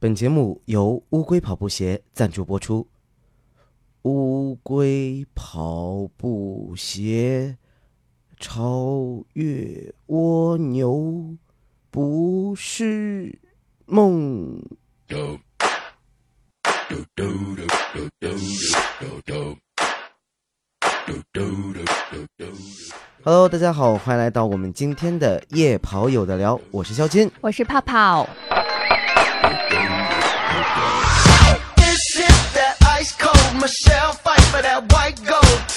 本节目由乌龟跑步鞋赞助播出。乌龟跑步鞋超越蜗牛不是梦。Hello，大家好，欢迎来到我们今天的夜跑有的聊，我是肖金。我是泡泡。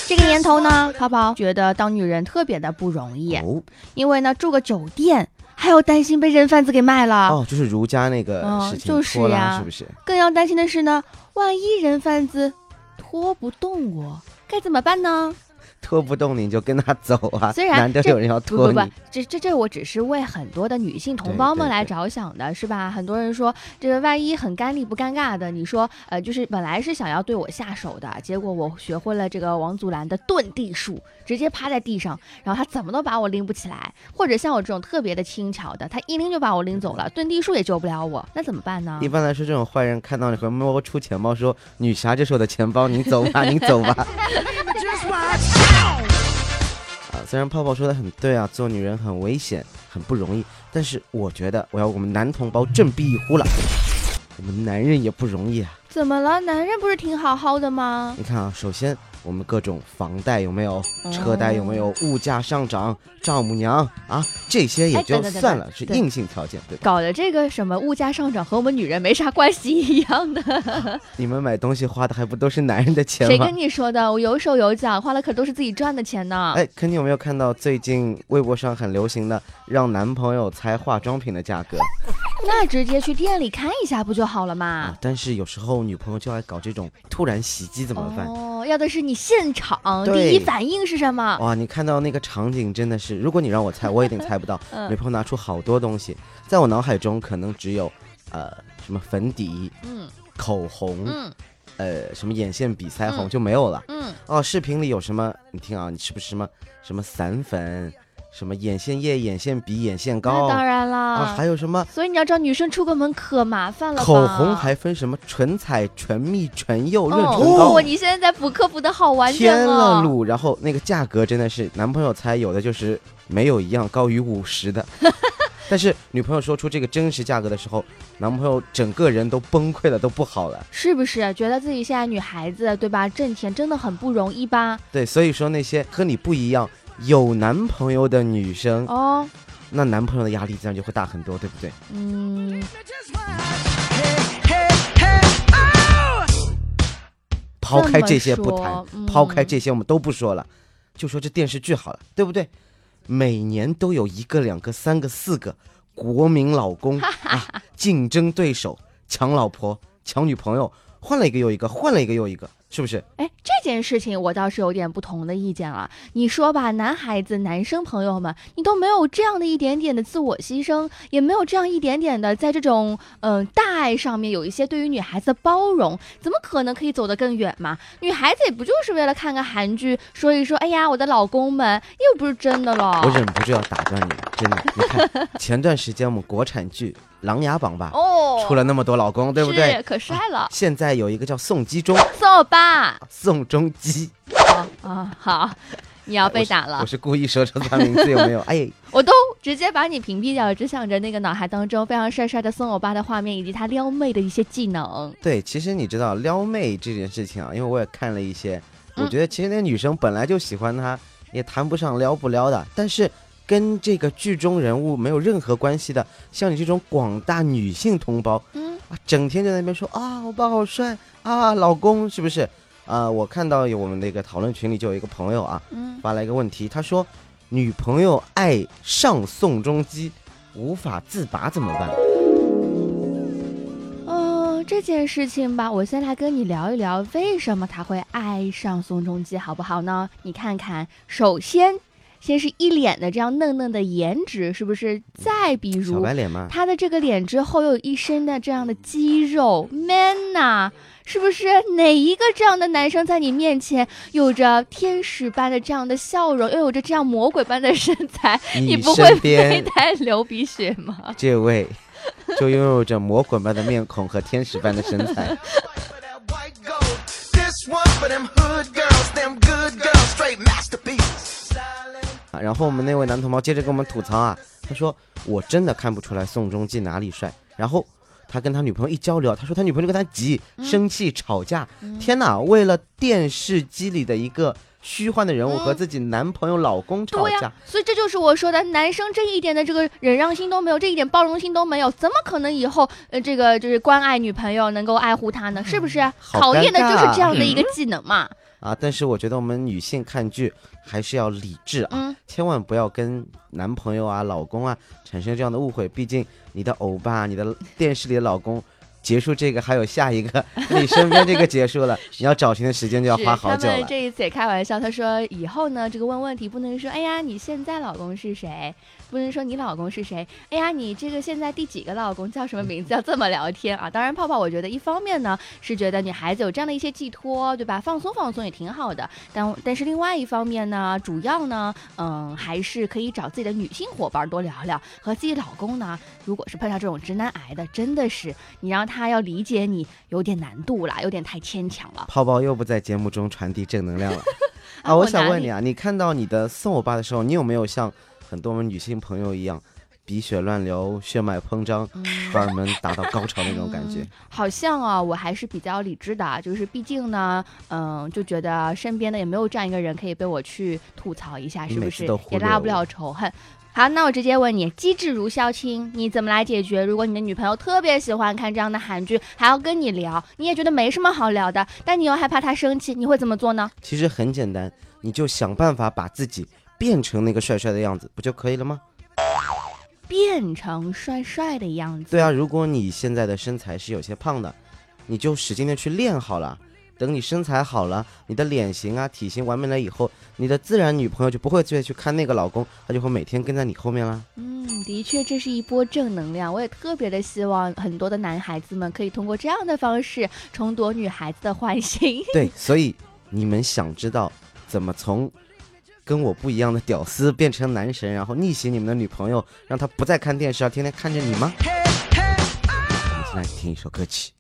这个年头呢，淘宝觉得当女人特别的不容易，哦。因为呢住个酒店还要担心被人贩子给卖了，哦，就是儒家那个嗯事情，就是拖拉呀是不是？更要担心的是呢，万一人贩子拖不动我，该怎么办呢？拖不动你就跟他走啊，虽然这难得有人要拖你。不不，这这这我只是为很多的女性同胞们来着想的，是吧？很多人说这个万一很干利不尴尬的，你说呃，就是本来是想要对我下手的，结果我学会了这个王祖蓝的遁地术，直接趴在地上，然后他怎么都把我拎不起来，或者像我这种特别的轻巧的，他一拎就把我拎走了，遁地术也救不了我，那怎么办呢一？般来说，这种坏人看到你会摸出钱包，说：“女侠，这是我的钱包，你走吧，你走吧。啊，虽然泡泡说的很对啊，做女人很危险，很不容易，但是我觉得我要我们男同胞振臂一呼了，我们男人也不容易啊。怎么了？男人不是挺好好的吗？你看啊，首先我们各种房贷有没有，车贷有没有，物价上涨，丈母娘啊，这些也就算了，是硬性条件，对吧？搞的这个什么物价上涨和我们女人没啥关系一样的。你们买东西花的还不都是男人的钱吗谁跟？你说的？我有手有脚，花了可都是自己赚的钱呢。哎，可你有没有看到最近微博上很流行的让男朋友猜化妆品的价格那直接去店里看一下不就好了啊嘛？？但是有时候女朋友就爱搞这种突然袭击，怎么办？哦，要的是你现场第一反应是什么？哇，你看到那个场景真的是，如果你让我猜，我一定猜不到。嗯女朋友拿出好多东西，在我脑海中可能只有，呃，什么粉底、嗯口红，嗯呃，什么眼线笔、腮红嗯就没有了。嗯，哦，视频里有什么？你听啊，你是不是什么什么散粉，什么眼线液、眼线笔、眼线膏那当然啦。啊，还有什么？所以你要知道，女生出个门可麻烦了。口红还分什么唇彩、唇蜜、唇釉、润唇哦，膏，你现在在补课补的好完整天了哦。噜！然后那个价格真的是男朋友猜有的就是没有一样高于五十的，但是女朋友说出这个真实价格的时候，男朋友整个人都崩溃了，都不好了。是不是觉得自己现在女孩子对吧，挣钱真的很不容易吧？对，所以说那些和你不一样有男朋友的女生，哦，那男朋友的压力自然就会大很多，对不对？嗯 oh. 抛开这些不谈抛开这些我们都不说了，就说这电视剧好了，对不对？每年都有一个、两个、三个、四个国民老公 啊，竞争对手抢老婆、抢女朋友，换了一个又一个，换了一个又一个，是不是？哎，这件事情我倒是有点不同的意见了。你说吧，男孩子、男生朋友们，你都没有这样的一点点的自我牺牲，也没有这样一点点的在这种嗯、呃大爱上面有一些对于女孩子的包容，怎么可能可以走得更远嘛？女孩子也不就是为了看个韩剧，说一说，哎呀，我的老公们，又不是真的了。我忍不住要打断你，真的。你看前段时间我们国产剧《琅琊榜》吧，哦，出了那么多老公，对不是对？可帅了，现在有一个叫宋基忠，送我吧。宋仲基，啊啊，好，你要被打了我。是故意说出他名字有没有？哎，我都直接把你屏蔽掉了，只想着那个脑海当中非常帅帅的宋欧巴的画面，以及他撩妹的一些技能。对，其实你知道撩妹这件事情啊，因为我也看了一些，我嗯觉得其实那女生本来就喜欢他，也谈不上撩不撩的，但是跟这个剧中人物没有任何关系的，像你这种广大女性同胞嗯，啊，整天在那边说啊，我爸好帅啊，老公是不是？啊，我看到有我们那个讨论群里就有一个朋友啊，嗯，发来一个问题，他说女朋友爱上宋仲基，无法自拔怎么办？哦，这件事情吧，我先来跟你聊一聊，为什么他会爱上宋仲基，好不好呢？你看看，首先，先是一脸的这样嫩嫩的颜值，是不是？再比小如白脸吗？他的这个脸之后又有一身的这样的肌肉，man 呐、是不是？哪一个这样的男生在你面前有着天使般的这样的笑容，又有着这样魔鬼般的身材，你不会身被边他流鼻血吗？这位就拥有着魔鬼般的面孔和天使般的身材。然后我们那位男同胞接着跟我们吐槽啊，他说我真的看不出来宋仲基哪里帅。然后他跟他女朋友一交流，他说他女朋友就跟他急、生气、吵架。天哪，为了电视机里的一个虚幻的人物和自己男朋友、老公吵架，所以这就是我说的，男生这一点的这个忍让心都没有，这一点包容心都没有，怎么可能以后呃这个就是关爱女朋友，能够爱护她呢？是不是？好考验的就是这样的一个技能嘛。啊，但是我觉得我们女性看剧还是要理智啊，嗯千万不要跟男朋友啊、老公啊产生这样的误会。毕竟你的欧巴、你的电视里的老公，结束这个还有下一个，你身边这个结束了，你要找寻的时间就要花好久了。他们这一次也开玩笑，他说以后呢，这个问问题不能说，哎呀，你现在老公是谁？不能说你老公是谁？哎呀，你这个现在第几个老公叫什么名字？要这么聊天啊？当然，泡泡，我觉得一方面呢是觉得女孩子有这样的一些寄托，对吧？放松放松也挺好的。但但是另外一方面呢，主要呢，嗯，还是可以找自己的女性伙伴多聊聊。和自己老公呢，如果是碰上这种直男癌的，真的是你让他要理解你有点难度啦，有点太牵强了。泡泡又不在节目中传递正能量了啊 啊！我想问你啊，你看到你的送我爸的时候，你有没有像很多我们女性朋友一样，鼻血乱流、血脉膨胀、荷尔蒙达到高潮那种感觉嗯？好像啊，我还是比较理智的，啊就是毕竟呢，嗯，就觉得身边的也没有这样一个人可以被我去吐槽一下，是不是也拉不了仇恨？好，那我直接问你，机智如萧青，你怎么来解决？如果你的女朋友特别喜欢看这样的韩剧，还要跟你聊，你也觉得没什么好聊的，但你又害怕她生气，你会怎么做呢？其实很简单，你就想办法把自己变成那个帅帅的样子，不就可以了吗？变成帅帅的样子。对啊，如果你现在的身材是有些胖的，你就使劲的去练好了。等你身材好了，你的脸型啊、体型完美了以后，你的自然女朋友就不会再去看那个老公，她就会每天跟在你后面了。嗯，的确，这是一波正能量。我也特别的希望很多的男孩子们可以通过这样的方式重夺女孩子的欢心。对，所以你们想知道怎么从跟我不一样的屌丝变成男神，然后逆袭你们的女朋友，让她不再看电视，要天天看着你吗？Hey, hey. 我们先来听一首歌曲。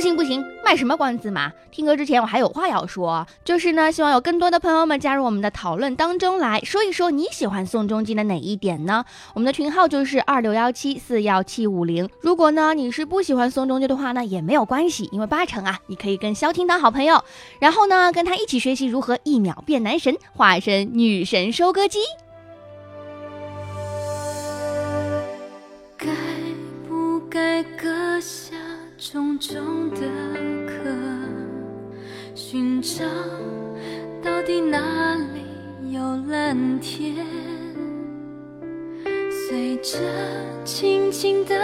不行不行，卖什么关子嘛！听歌之前我还有话要说，就是呢，希望有更多的朋友们加入我们的讨论当中来说一说你喜欢宋仲基的哪一点呢？我们的群号就是二六幺七四幺七五零。如果呢你是不喜欢宋仲基的话呢，也没有关系，因为八成啊，你可以跟萧听当好朋友，然后呢跟他一起学习如何一秒变男神，化身女神收割机。中的歌，寻找到底哪里有蓝天？随着轻轻的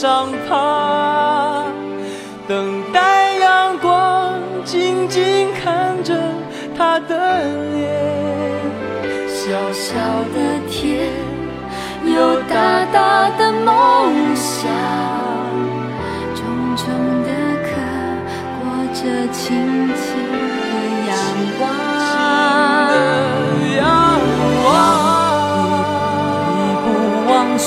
上爬，等待阳光，静静看着他的脸，小小的天，有大大的梦想，重重的壳，裹着轻轻的阳光。的阳光，一步往上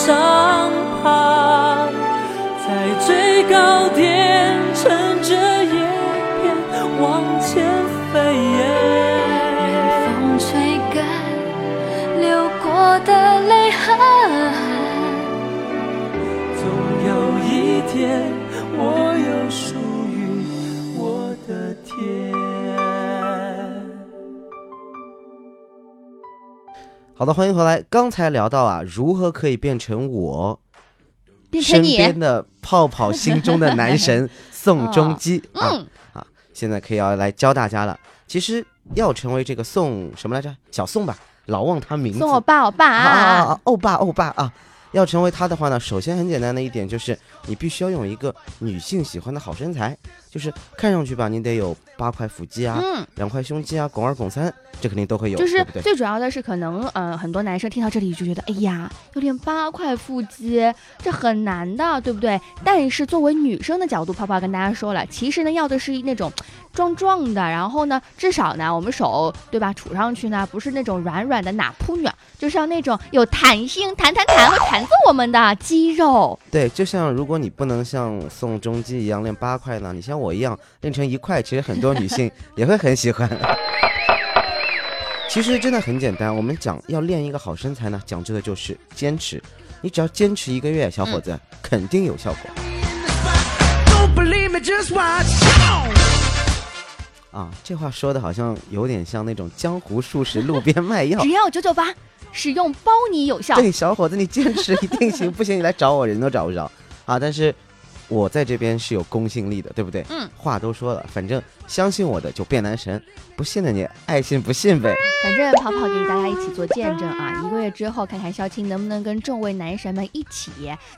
总有一天，我有属于我的天。好的，欢迎回来。刚才聊到啊，如何可以变成我身变成你，边的泡泡心中的男神宋仲基 啊嗯，啊！现在可以要来教大家了。其实要成为这个宋什么来着？小宋吧，老忘他名字。送我爸，我爸啊啊啊啊！欧巴，欧巴啊！要成为他的话呢，首先很简单的一点就是，你必须要有一个女性喜欢的好身材。就是看上去吧，你得有八块腹肌啊，嗯，两块胸肌啊，拱二拱三，这肯定都会有，就是？最主要的是，可能呃很多男生听到这里就觉得，哎呀，要练八块腹肌，这很难的，对不对？但是作为女生的角度，泡泡跟大家说了，其实呢要的是那种壮壮的，然后呢至少呢我们手对吧杵上去呢不是那种软软的哪扑女，就是要那种有弹性、弹弹弹会弹死我们的肌肉。对，就像如果你不能像宋仲基一样练八块呢，你像我一样练成一块，其实很多女性 也会很喜欢。其实真的很简单，我们讲要练一个好身材呢，讲究的就是坚持。你只要坚持一个月，小伙子、肯定有效果.啊！这话说的好像有点像那种江湖术士路边卖药只。要九九八，使用包你有效。对，小伙子，你坚持一定行，不行你来找我，人都找不着啊！但是，我在这边是有公信力的，对不对？嗯，话都说了，反正相信我的就变男神，不信的你爱信不信呗。反正跑跑给大家一起做见证啊！一个月之后，看看肖青能不能跟众位男神们一起，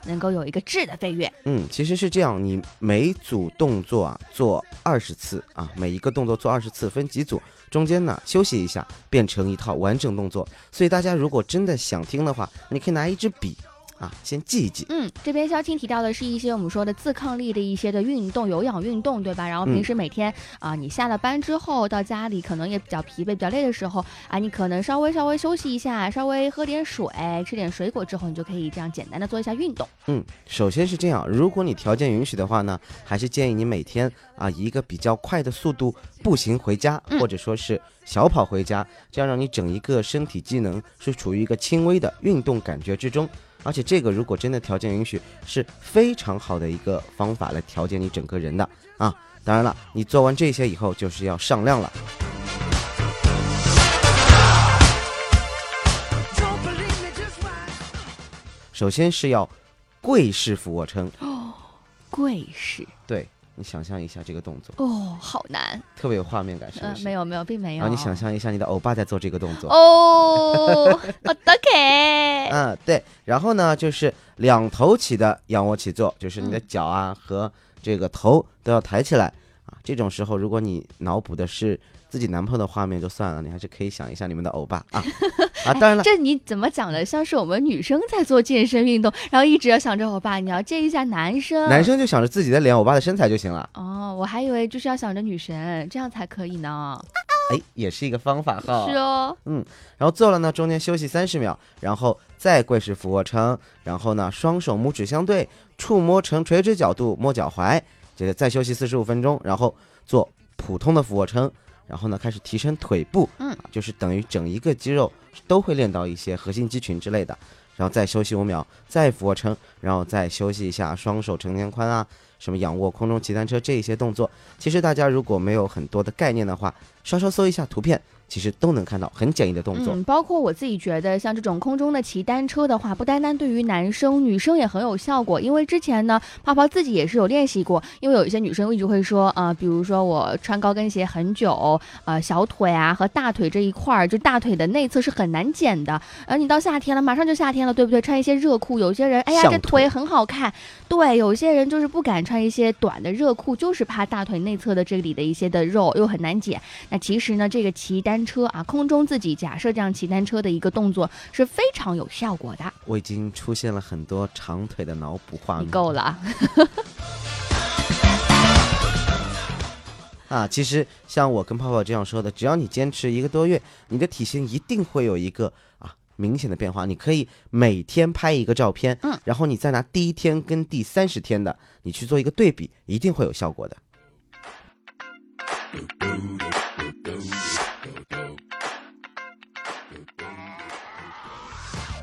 能够有一个质的飞跃。嗯，其实是这样，你每组动作啊做二十次啊，每一个动作做二十次，分几组，中间呢休息一下，变成一套完整动作。所以大家如果真的想听的话，你可以拿一支笔啊，先记一记。嗯，这边肖青提到的是一些我们说的自抗力的一些的运动，有氧运动，对吧？然后平时每天啊、你下了班之后到家里可能也比较疲惫、比较累的时候啊，你可能稍微稍微休息一下，稍微喝点水，吃点水果之后，你就可以这样简单的做一下运动。嗯，首先是这样，如果你条件允许的话呢，还是建议你每天啊以一个比较快的速度步行回家，嗯或者说是小跑回家，这样让你整一个身体机能是处于一个轻微的运动感觉之中。而且这个如果真的条件允许，是非常好的一个方法来调节你整个人的啊。当然了，你做完这些以后就是要上量了。首先是要跪式俯卧撑，哦跪式对你想象一下这个动作，哦，好难。特别有画面感，是嗯、不是？没有没有，并没有。然后你想象一下你的欧巴在做这个动作。哦，o 的 k。嗯，对，然后呢，就是两头起的仰卧起坐，就是你的脚啊和这个头都要抬起来啊。这种时候，如果你脑补的是自己男朋友的画面就算了，你还是可以想一下你们的欧巴啊 啊！当然了，这你怎么讲的？像是我们女生在做健身运动，然后一直要想着欧巴，你要见一下男生。男生就想着自己的脸、欧巴的身材就行了。哦，我还以为就是要想着女神，这样才可以呢。哎，也是一个方法哈。是哦，嗯然后做了呢，中间休息三十秒，然后再跪式俯卧撑，然后呢，双手拇指相对，触摸成垂直角度摸脚踝，接着再休息四十五分钟，然后做普通的俯卧撑，然后呢开始提升腿部，嗯。啊，就是等于整一个肌肉都会练到一些核心肌群之类的，然后再休息五秒，再俯卧撑，然后再休息一下，双手成年宽啊，什么仰卧、空中骑单车这一些动作，其实大家如果没有很多的概念的话，稍稍搜一下图片，其实都能看到很简易的动作。嗯，包括我自己觉得，像这种空中的骑单车的话，不单单对于男生，女生也很有效果。因为之前呢，泡泡自己也是有练习过。因为有一些女生一直会说，啊、比如说我穿高跟鞋很久，呃，小腿啊和大腿这一块儿，就大腿的内侧是很难减的。而你到夏天了，马上就夏天了，对不对？穿一些热裤，有些人，哎呀，这腿腿很好看。对，有些人就是不敢穿一些短的热裤，就是怕大腿内侧的这里的一些的肉又很难减。那其实呢，这个骑单车啊，空中自己假设这样骑单车的一个动作是非常有效果的。我已经出现了很多长腿的脑补画你面够了，啊！其实像我跟泡泡这样说的，只要你坚持一个多月，你的体型一定会有一个啊明显的变化。你可以每天拍一个照片，嗯，然后你再拿第一天跟第三十天的你去做一个对比，一定会有效果的。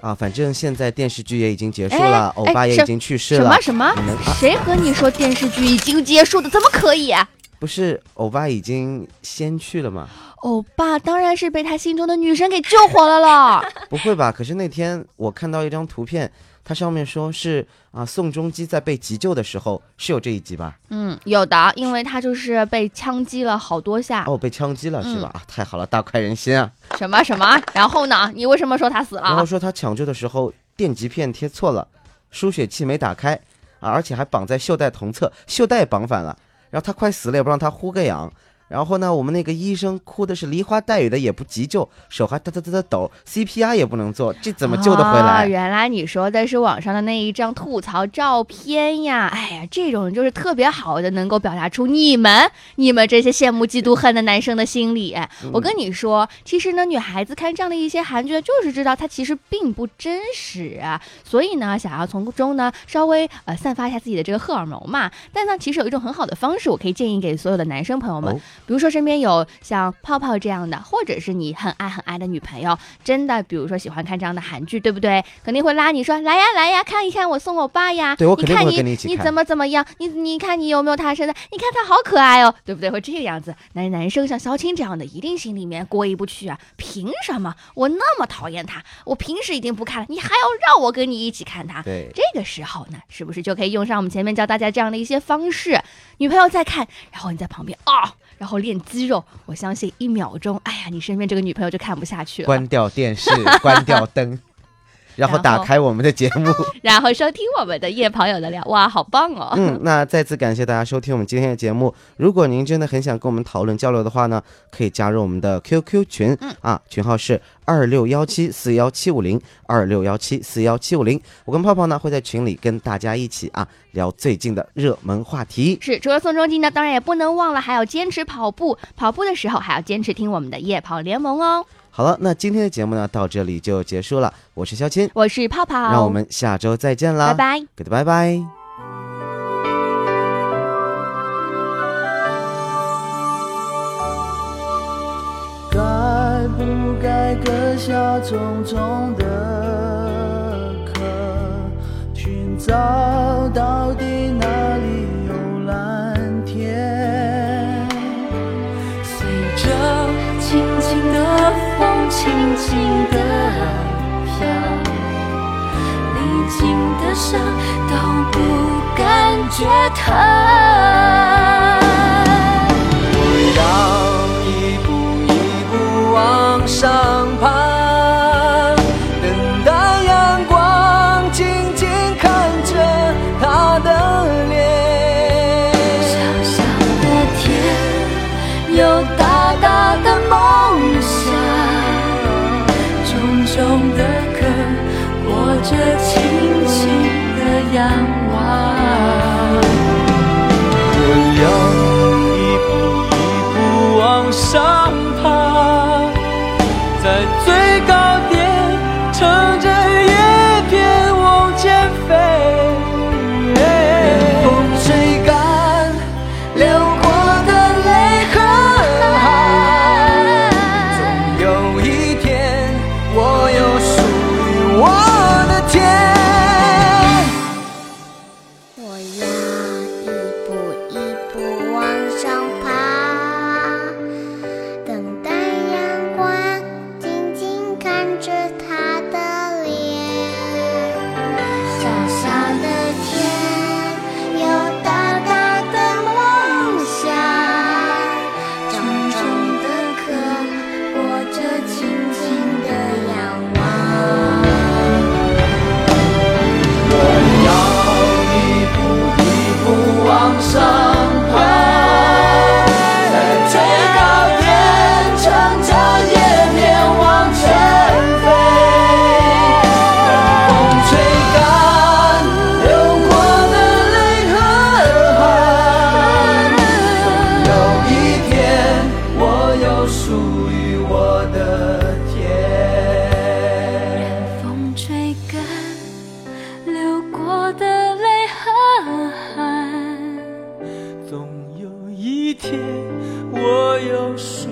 啊，反正现在电视剧也已经结束哎了，欧巴也已经去世了。什么什么？谁和你说电视剧已经结束的？怎么可以？不是欧巴已经先去了吗？欧巴当然是被他心中的女神给救活了了。不会吧？可是那天我看到一张图片，它上面说是啊，宋仲基在被急救的时候是有这一集吧？嗯，有的，因为他就是被枪击了好多下。哦，被枪击了是吧？嗯啊，太好了，大快人心啊！什么什么？然后呢？你为什么说他死了？然后说他抢救的时候电极片贴错了，输血器没打开啊，而且还绑在袖带同侧，袖带绑反了。然后他快死了也不让他呼个氧。然后呢，我们那个医生哭的是梨花带雨的，也不急救，手还哒哒哒哒抖，CPR 也不能做，这怎么救得回哦来？原来你说的是网上的那一张吐槽照片呀！哎呀，这种就是特别好的，能够表达出你们、你们这些羡慕、嫉妒、恨的男生的心理。我跟你说，其实呢，女孩子看这样的一些韩剧，就是知道它其实并不真实啊，所以呢，想要从中呢稍微呃散发一下自己的这个荷尔蒙嘛。但呢，其实有一种很好的方式，我可以建议给所有的男生朋友们，哦比如说身边有像泡泡这样的，或者是你很爱很爱的女朋友，真的，比如说喜欢看这样的韩剧，对不对？肯定会拉你说来呀来呀，看一看我送我爸呀。对我肯定会你看你跟你一起看你怎么怎么样？你你看你有没有他身材？你看他好可爱哦，对不对？会这个样子。男男生像肖青这样的，一定心里面过意不去啊！凭什么我那么讨厌他？我平时已经不看了，你还要让我跟你一起看他？对，这个时候呢，是不是就可以用上我们前面教大家这样的一些方式？女朋友在看，然后你在旁边啊、然后练肌肉。我相信一秒钟，哎呀，你身边这个女朋友就看不下去了，关掉电视，关掉灯，然后打开我们的节目。然后收听我们的夜跑友的聊，哇，好棒哦！嗯，那再次感谢大家收听我们今天的节目。如果您真的很想跟我们讨论交流的话呢，可以加入我们的 QQ 群，嗯啊，群号是二六幺七四幺七五零二六幺七四幺七五零。我跟泡泡呢会在群里跟大家一起啊聊最近的热门话题。是，除了宋仲基呢，当然也不能忘了，还要坚持跑步。跑步的时候还要坚持听我们的夜跑联盟哦。好了，那今天的节目呢到这里就结束了。我是肖钦，我是泡泡，让我们下周再见啦，拜拜。，Good 拜拜。该不该割下重重的壳，寻找到底感觉总有一天，我有属